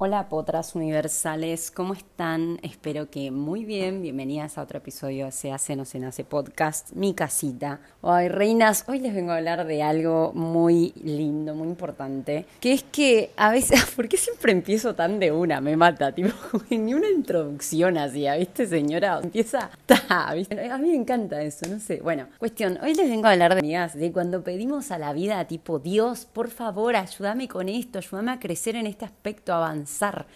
Hola potras universales, ¿cómo están? Espero que muy bien. Bienvenidas a otro episodio de Se hace no se nace podcast, mi casita. Ay, reinas, hoy les vengo a hablar de algo muy lindo, muy importante, que es que a veces, ¿por qué siempre empiezo tan de una? Me mata, tipo, ni una introducción así, ¿viste, señora? Empieza, ¿viste? A mí me encanta eso, no sé. Bueno, cuestión, hoy les vengo a hablar de amigas, de cuando pedimos a la vida, tipo, Dios, por favor, ayúdame con esto, ayúdame a crecer en este aspecto, avanzar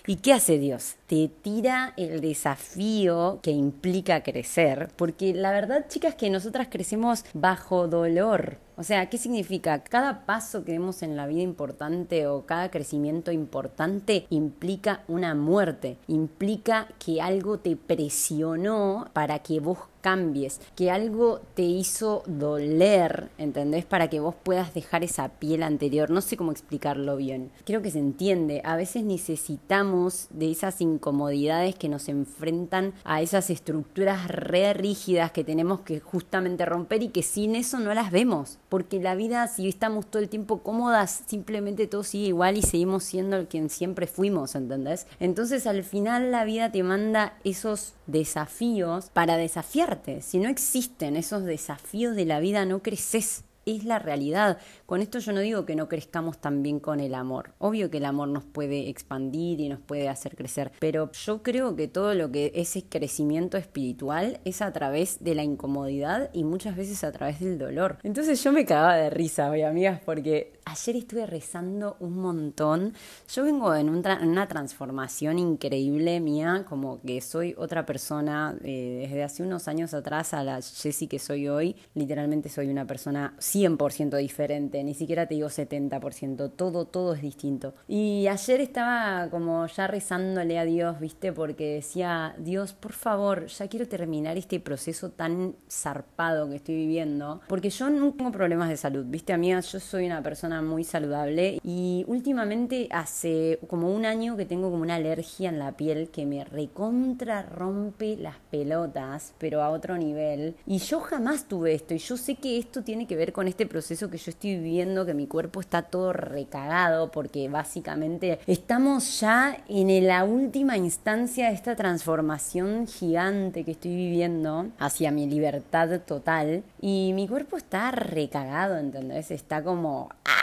¿Y qué hace Dios? Te tira el desafío que implica crecer, porque la verdad, chicas, que nosotras crecemos bajo dolor. O sea, ¿qué significa? Cada paso que vemos en la vida importante o cada crecimiento importante implica una muerte, implica que algo te presionó para que vos cambies, que algo te hizo doler, ¿entendés? Para que vos puedas dejar esa piel anterior. No sé cómo explicarlo bien. Creo que se entiende. A veces necesitamos de esas incomodidades que nos enfrentan a esas estructuras re rígidas que tenemos que justamente romper y que sin eso no las vemos. Porque la vida, si estamos todo el tiempo cómodas, simplemente todo sigue igual y seguimos siendo quien siempre fuimos, ¿entendés? Entonces al final la vida te manda esos desafíos para desafiarte. Si no existen esos desafíos de la vida, no creces es la realidad. Con esto yo no digo que no crezcamos también con el amor. Obvio que el amor nos puede expandir y nos puede hacer crecer, pero yo creo que todo lo que ese crecimiento espiritual es a través de la incomodidad y muchas veces a través del dolor. Entonces yo me cagaba de risa hoy, amigas, porque ayer estuve rezando un montón. Yo vengo en, una transformación increíble mía, como que soy otra persona eh, desde hace unos años atrás a la Jessie que soy hoy. Literalmente soy una persona 100% diferente, ni siquiera te digo 70%, todo, todo es distinto. Y ayer estaba como ya rezándole a Dios, viste, porque decía, Dios, por favor, ya quiero terminar este proceso tan zarpado que estoy viviendo, porque yo no tengo problemas de salud, viste, amiga, yo soy una persona muy saludable y últimamente hace como un año que tengo como una alergia en la piel que me recontra rompe las pelotas, pero a otro nivel. Y yo jamás tuve esto y yo sé que esto tiene que ver con este proceso que yo estoy viviendo, que mi cuerpo está todo recagado, porque básicamente estamos ya en la última instancia de esta transformación gigante que estoy viviendo hacia mi libertad total. Y mi cuerpo está recagado, ¿entendés? Está como... ¡ah!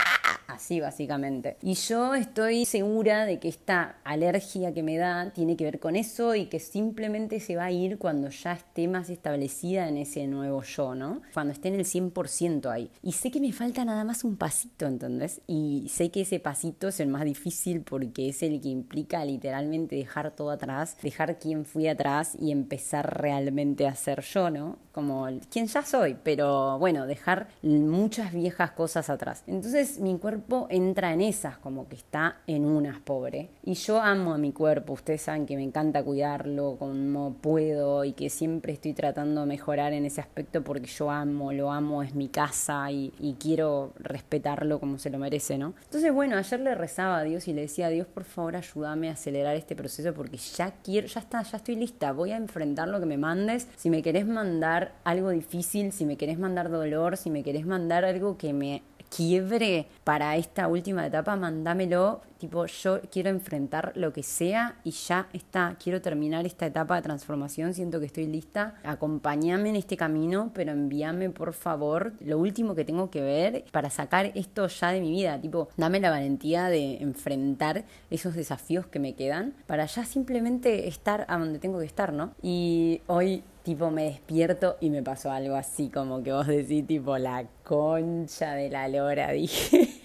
Así básicamente. Y yo estoy segura de que esta alergia que me da tiene que ver con eso y que simplemente se va a ir cuando ya esté más establecida en ese nuevo yo, ¿no? Cuando esté en el 100% ahí. Y sé que me falta nada más un pasito, ¿entendés? Y sé que ese pasito es el más difícil porque es el que implica literalmente dejar todo atrás, dejar quién fui atrás y empezar realmente a ser yo, ¿no? Como quien ya soy, pero bueno, dejar muchas viejas cosas atrás. Entonces mi cuerpo entra en esas, como que está en unas, pobre. Y yo amo a mi cuerpo, ustedes saben que me encanta cuidarlo como puedo y que siempre estoy tratando de mejorar en ese aspecto porque yo amo, lo amo, es mi casa y, quiero respetarlo como se lo merece, ¿no? Entonces, bueno, ayer le rezaba a Dios y le decía, Dios, por favor, ayúdame a acelerar este proceso porque ya quiero, ya está, ya estoy lista, voy a enfrentar lo que me mandes. Si me querés mandar algo difícil, si me querés mandar dolor, si me querés mandar algo que me quiebre para esta última etapa, mandámelo. Tipo, yo quiero enfrentar lo que sea y ya está. Quiero terminar esta etapa de transformación. Siento que estoy lista. Acompáñame en este camino, pero envíame por favor lo último que tengo que ver para sacar esto ya de mi vida. Tipo, dame la valentía de enfrentar esos desafíos que me quedan para ya simplemente estar a donde tengo que estar, ¿no? Y hoy tipo me despierto y me pasó algo así como que vos decís tipo la concha de la lora, dije.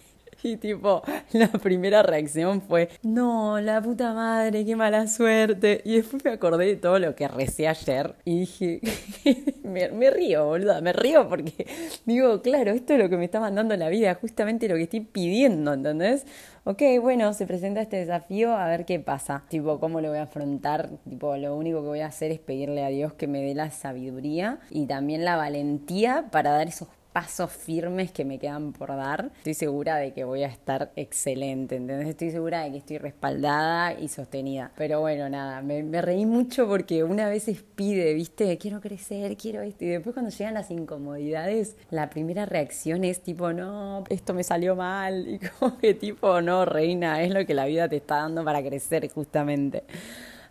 Y tipo, la primera reacción fue, no, la puta madre, qué mala suerte. Y después me acordé de todo lo que recé ayer y dije, me, me, río, boluda, me río porque digo, claro, esto es lo que me está mandando la vida, justamente lo que estoy pidiendo, ¿entendés? ok, bueno, se presenta este desafío, a ver qué pasa. Tipo, ¿cómo lo voy a afrontar? Tipo, lo único que voy a hacer es pedirle a Dios que me dé la sabiduría y también la valentía para dar esos pasos firmes que me quedan por dar, estoy segura de que voy a estar excelente, ¿entendés? Estoy segura de que estoy respaldada y sostenida. Pero bueno, nada, me, reí mucho porque una vez pide, ¿viste? Quiero crecer, quiero esto. Y después cuando llegan las incomodidades, la primera reacción es tipo, no, esto me salió mal. Y como que tipo, no, reina, es lo que la vida te está dando para crecer justamente.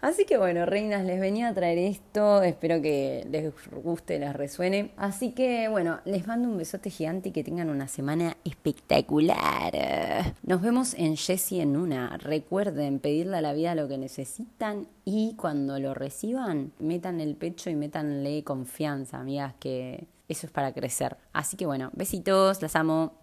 Así que bueno, reinas, les venía a traer esto, espero que les guste, les resuene. Así que bueno, les mando un besote gigante y que tengan una semana espectacular. Nos vemos en Jessie en una. Recuerden pedirle a la vida lo que necesitan y cuando lo reciban, metan el pecho y métanle confianza, amigas, que eso es para crecer. Así que bueno, besitos, las amo.